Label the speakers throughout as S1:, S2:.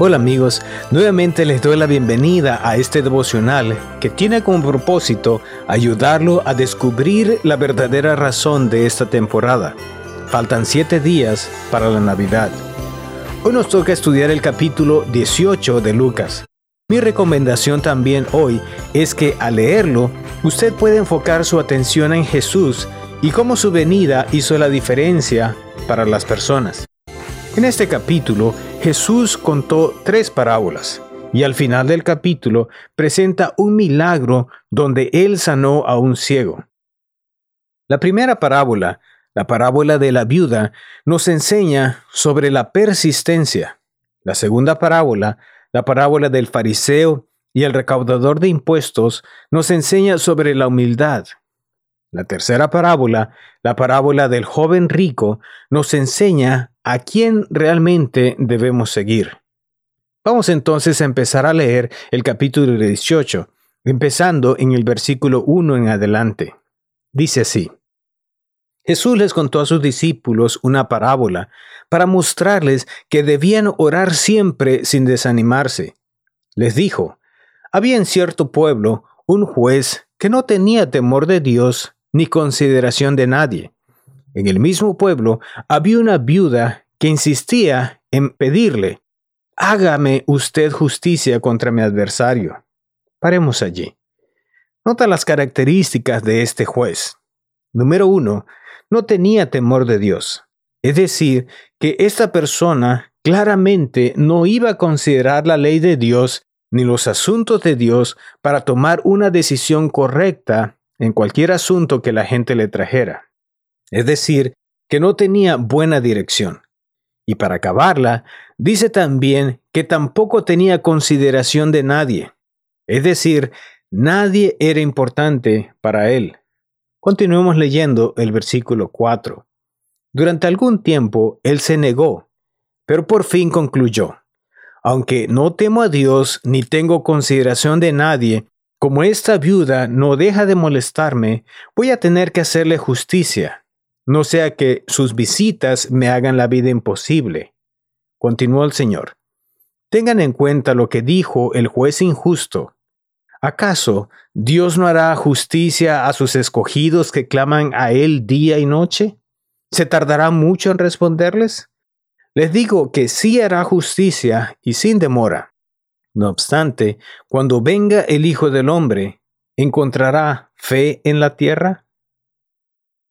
S1: Hola amigos, nuevamente les doy la bienvenida a este devocional que tiene como propósito ayudarlo a descubrir la verdadera razón de esta temporada. Faltan siete días para la Navidad. Hoy nos toca estudiar el capítulo 18 de Lucas. Mi recomendación también hoy es que al leerlo, usted puede enfocar su atención en Jesús y cómo su venida hizo la diferencia para las personas. En este capítulo, Jesús contó tres parábolas y al final del capítulo presenta un milagro donde él sanó a un ciego. La primera parábola, la parábola de la viuda, nos enseña sobre la persistencia. La segunda parábola, la parábola del fariseo y el recaudador de impuestos, nos enseña sobre la humildad. La tercera parábola, la parábola del joven rico, nos enseña a quién realmente debemos seguir. Vamos entonces a empezar a leer el capítulo 18, empezando en el versículo 1 en adelante. Dice así. Jesús les contó a sus discípulos una parábola para mostrarles que debían orar siempre sin desanimarse. Les dijo, había en cierto pueblo un juez que no tenía temor de Dios ni consideración de nadie. En el mismo pueblo había una viuda que insistía en pedirle, hágame usted justicia contra mi adversario. Paremos allí. Nota las características de este juez. Número uno, no tenía temor de Dios. Es decir, que esta persona claramente no iba a considerar la ley de Dios ni los asuntos de Dios para tomar una decisión correcta en cualquier asunto que la gente le trajera es decir, que no tenía buena dirección. Y para acabarla, dice también que tampoco tenía consideración de nadie, es decir, nadie era importante para él. Continuemos leyendo el versículo 4. Durante algún tiempo él se negó, pero por fin concluyó, aunque no temo a Dios ni tengo consideración de nadie, como esta viuda no deja de molestarme, voy a tener que hacerle justicia no sea que sus visitas me hagan la vida imposible. Continuó el Señor. Tengan en cuenta lo que dijo el juez injusto. ¿Acaso Dios no hará justicia a sus escogidos que claman a Él día y noche? ¿Se tardará mucho en responderles? Les digo que sí hará justicia y sin demora. No obstante, cuando venga el Hijo del Hombre, ¿encontrará fe en la tierra?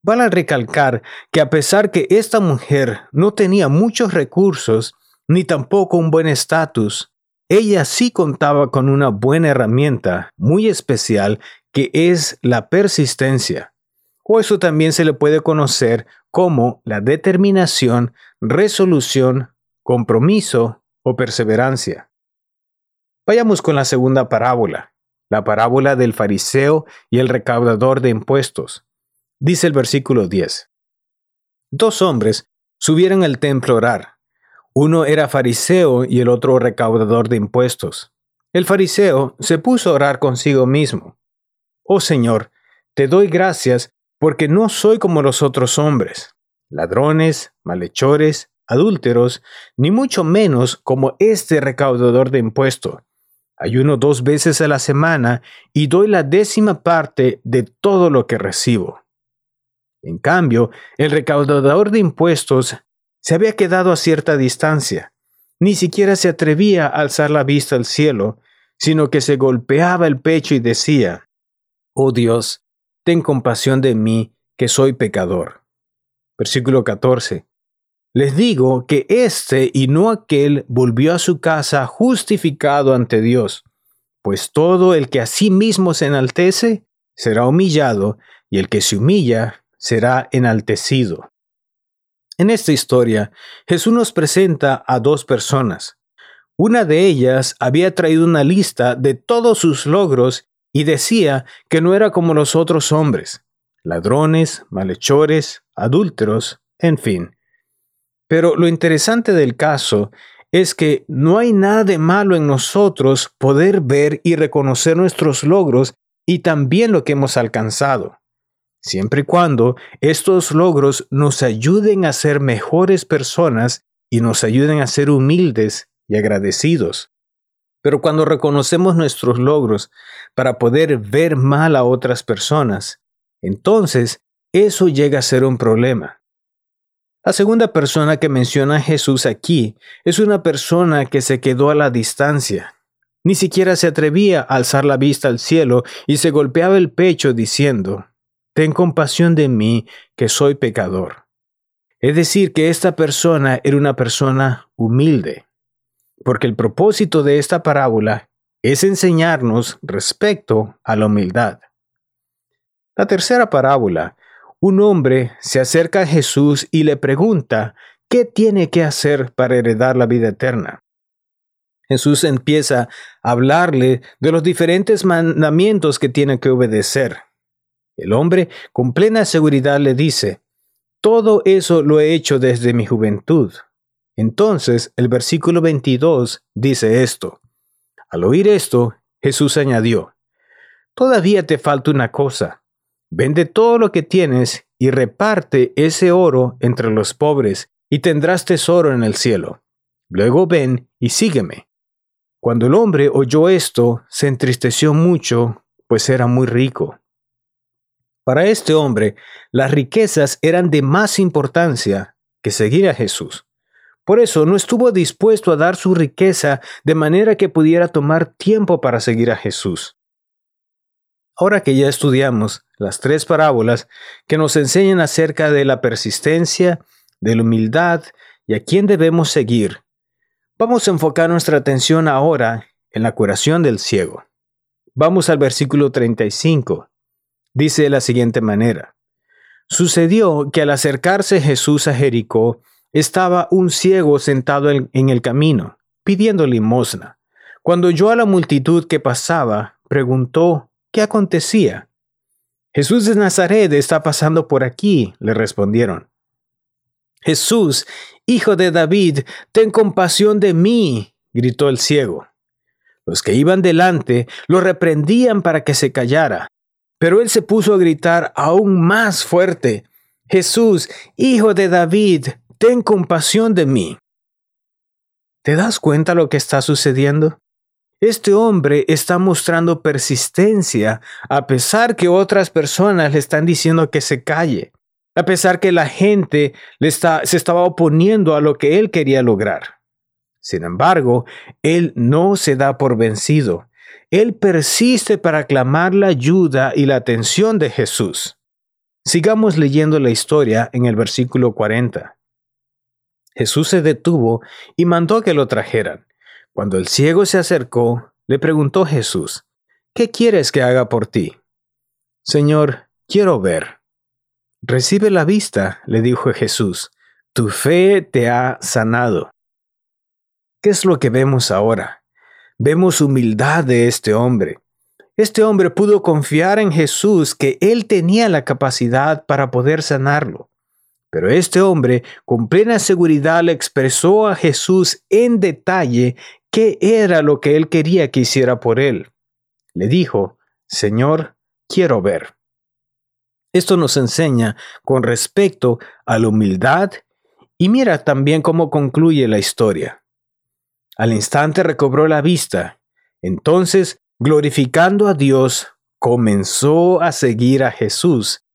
S1: Vale recalcar que a pesar que esta mujer no tenía muchos recursos ni tampoco un buen estatus, ella sí contaba con una buena herramienta muy especial que es la persistencia. O eso también se le puede conocer como la determinación, resolución, compromiso o perseverancia. Vayamos con la segunda parábola, la parábola del fariseo y el recaudador de impuestos. Dice el versículo 10. Dos hombres subieron al templo a orar. Uno era fariseo y el otro recaudador de impuestos. El fariseo se puso a orar consigo mismo. Oh Señor, te doy gracias porque no soy como los otros hombres, ladrones, malhechores, adúlteros, ni mucho menos como este recaudador de impuestos. Ayuno dos veces a la semana y doy la décima parte de todo lo que recibo. En cambio, el recaudador de impuestos se había quedado a cierta distancia. Ni siquiera se atrevía a alzar la vista al cielo, sino que se golpeaba el pecho y decía, Oh Dios, ten compasión de mí, que soy pecador. Versículo 14. Les digo que éste y no aquel volvió a su casa justificado ante Dios, pues todo el que a sí mismo se enaltece será humillado, y el que se humilla será enaltecido. En esta historia, Jesús nos presenta a dos personas. Una de ellas había traído una lista de todos sus logros y decía que no era como los otros hombres, ladrones, malhechores, adúlteros, en fin. Pero lo interesante del caso es que no hay nada de malo en nosotros poder ver y reconocer nuestros logros y también lo que hemos alcanzado siempre y cuando estos logros nos ayuden a ser mejores personas y nos ayuden a ser humildes y agradecidos. Pero cuando reconocemos nuestros logros para poder ver mal a otras personas, entonces eso llega a ser un problema. La segunda persona que menciona Jesús aquí es una persona que se quedó a la distancia. Ni siquiera se atrevía a alzar la vista al cielo y se golpeaba el pecho diciendo, Ten compasión de mí, que soy pecador. Es decir, que esta persona era una persona humilde, porque el propósito de esta parábola es enseñarnos respecto a la humildad. La tercera parábola, un hombre se acerca a Jesús y le pregunta qué tiene que hacer para heredar la vida eterna. Jesús empieza a hablarle de los diferentes mandamientos que tiene que obedecer. El hombre con plena seguridad le dice, todo eso lo he hecho desde mi juventud. Entonces el versículo 22 dice esto. Al oír esto, Jesús añadió, Todavía te falta una cosa. Vende todo lo que tienes y reparte ese oro entre los pobres, y tendrás tesoro en el cielo. Luego ven y sígueme. Cuando el hombre oyó esto, se entristeció mucho, pues era muy rico. Para este hombre, las riquezas eran de más importancia que seguir a Jesús. Por eso no estuvo dispuesto a dar su riqueza de manera que pudiera tomar tiempo para seguir a Jesús. Ahora que ya estudiamos las tres parábolas que nos enseñan acerca de la persistencia, de la humildad y a quién debemos seguir, vamos a enfocar nuestra atención ahora en la curación del ciego. Vamos al versículo 35 Dice de la siguiente manera. Sucedió que al acercarse Jesús a Jericó, estaba un ciego sentado en, el camino, pidiendo limosna. Cuando oyó a la multitud que pasaba, preguntó, ¿qué acontecía? Jesús de Nazaret está pasando por aquí, le respondieron. Jesús, hijo de David, ten compasión de mí, gritó el ciego. Los que iban delante lo reprendían para que se callara, pero él se puso a gritar aún más fuerte, Jesús, hijo de David, ten compasión de mí. ¿Te das cuenta lo que está sucediendo? Este hombre está mostrando persistencia a pesar que otras personas le están diciendo que se calle, a pesar que la gente le está, se estaba oponiendo a lo que él quería lograr. Sin embargo, él no se da por vencido él persiste para clamar la ayuda y la atención de Jesús. Sigamos leyendo la historia en el versículo 40. Jesús se detuvo y mandó que lo trajeran. Cuando el ciego se acercó, le preguntó Jesús, ¿qué quieres que haga por ti? Señor, quiero ver. Recibe la vista, le dijo Jesús, tu fe te ha sanado. ¿Qué es lo que vemos ahora? Vemos humildad de este hombre. Este hombre pudo confiar en Jesús que él tenía la capacidad para poder sanarlo. Pero este hombre con plena seguridad le expresó a Jesús en detalle qué era lo que él quería que hiciera por él. Le dijo, Señor, quiero ver. Esto nos enseña con respecto a la humildad y mira también cómo concluye la historia. Al instante recobró la vista. Entonces, glorificando a Dios, comenzó a seguir a Jesús,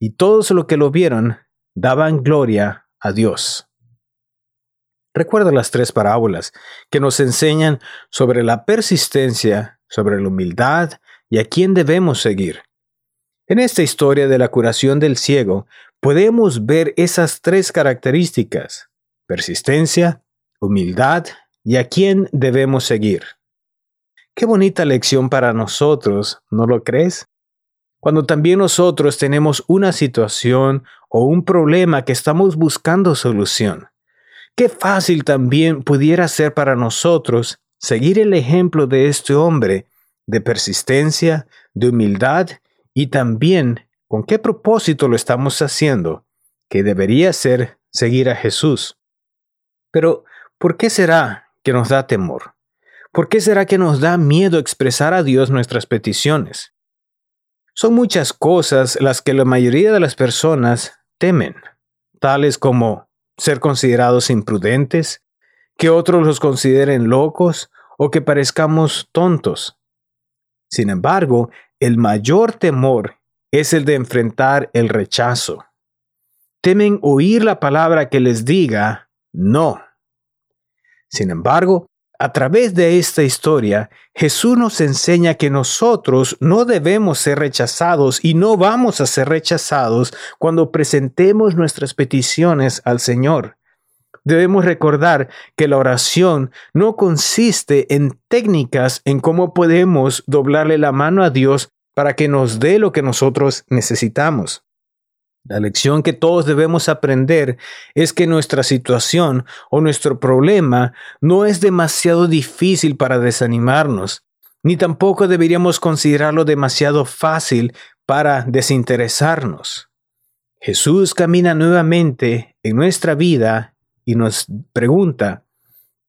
S1: y todos los que lo vieron daban gloria a Dios. Recuerda las tres parábolas que nos enseñan sobre la persistencia, sobre la humildad y a quién debemos seguir. En esta historia de la curación del ciego podemos ver esas tres características, persistencia, humildad y a quién debemos seguir. Qué bonita lección para nosotros, ¿no lo crees? Cuando también nosotros tenemos una situación o un problema que estamos buscando solución. Qué fácil también pudiera ser para nosotros seguir el ejemplo de este hombre de persistencia, de humildad y también con qué propósito lo estamos haciendo, que debería ser seguir a Jesús. Pero, ¿por qué será que nos da temor? ¿Por qué será que nos da miedo expresar a Dios nuestras peticiones? Son muchas cosas las que la mayoría de las personas temen, tales como ser considerados imprudentes, que otros los consideren locos o que parezcamos tontos. Sin embargo, el mayor temor es el de enfrentar el rechazo. Temen oír la palabra que les diga no. Sin embargo, a través de esta historia, Jesús nos enseña que nosotros no debemos ser rechazados y no vamos a ser rechazados cuando presentemos nuestras peticiones al Señor. Debemos recordar que la oración no consiste en técnicas en cómo podemos doblarle la mano a Dios para que nos dé lo que nosotros necesitamos. La lección que todos debemos aprender es que nuestra situación o nuestro problema no es demasiado difícil para desanimarnos, ni tampoco deberíamos considerarlo demasiado fácil para desinteresarnos. Jesús camina nuevamente en nuestra vida y nos pregunta,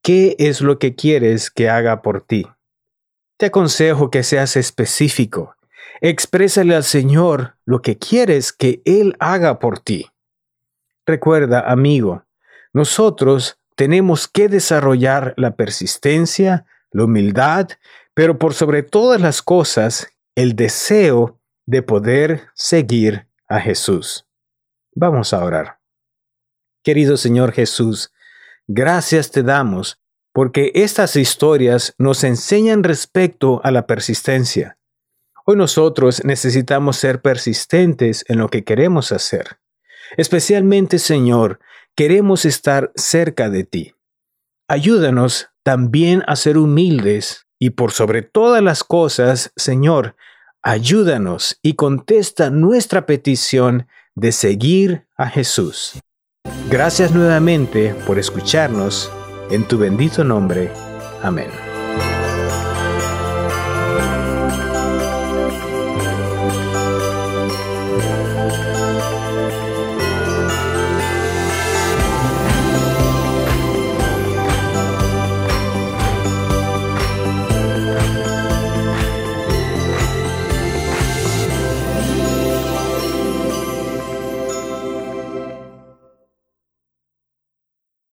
S1: ¿qué es lo que quieres que haga por ti? Te aconsejo que seas específico Exprésale al Señor lo que quieres que Él haga por ti. Recuerda, amigo, nosotros tenemos que desarrollar la persistencia, la humildad, pero por sobre todas las cosas, el deseo de poder seguir a Jesús. Vamos a orar. Querido Señor Jesús, gracias te damos porque estas historias nos enseñan respecto a la persistencia. Hoy nosotros necesitamos ser persistentes en lo que queremos hacer. Especialmente, Señor, queremos estar cerca de ti. Ayúdanos también a ser humildes y por sobre todas las cosas, Señor, ayúdanos y contesta nuestra petición de seguir a Jesús. Gracias nuevamente por escucharnos. En tu bendito nombre. Amén.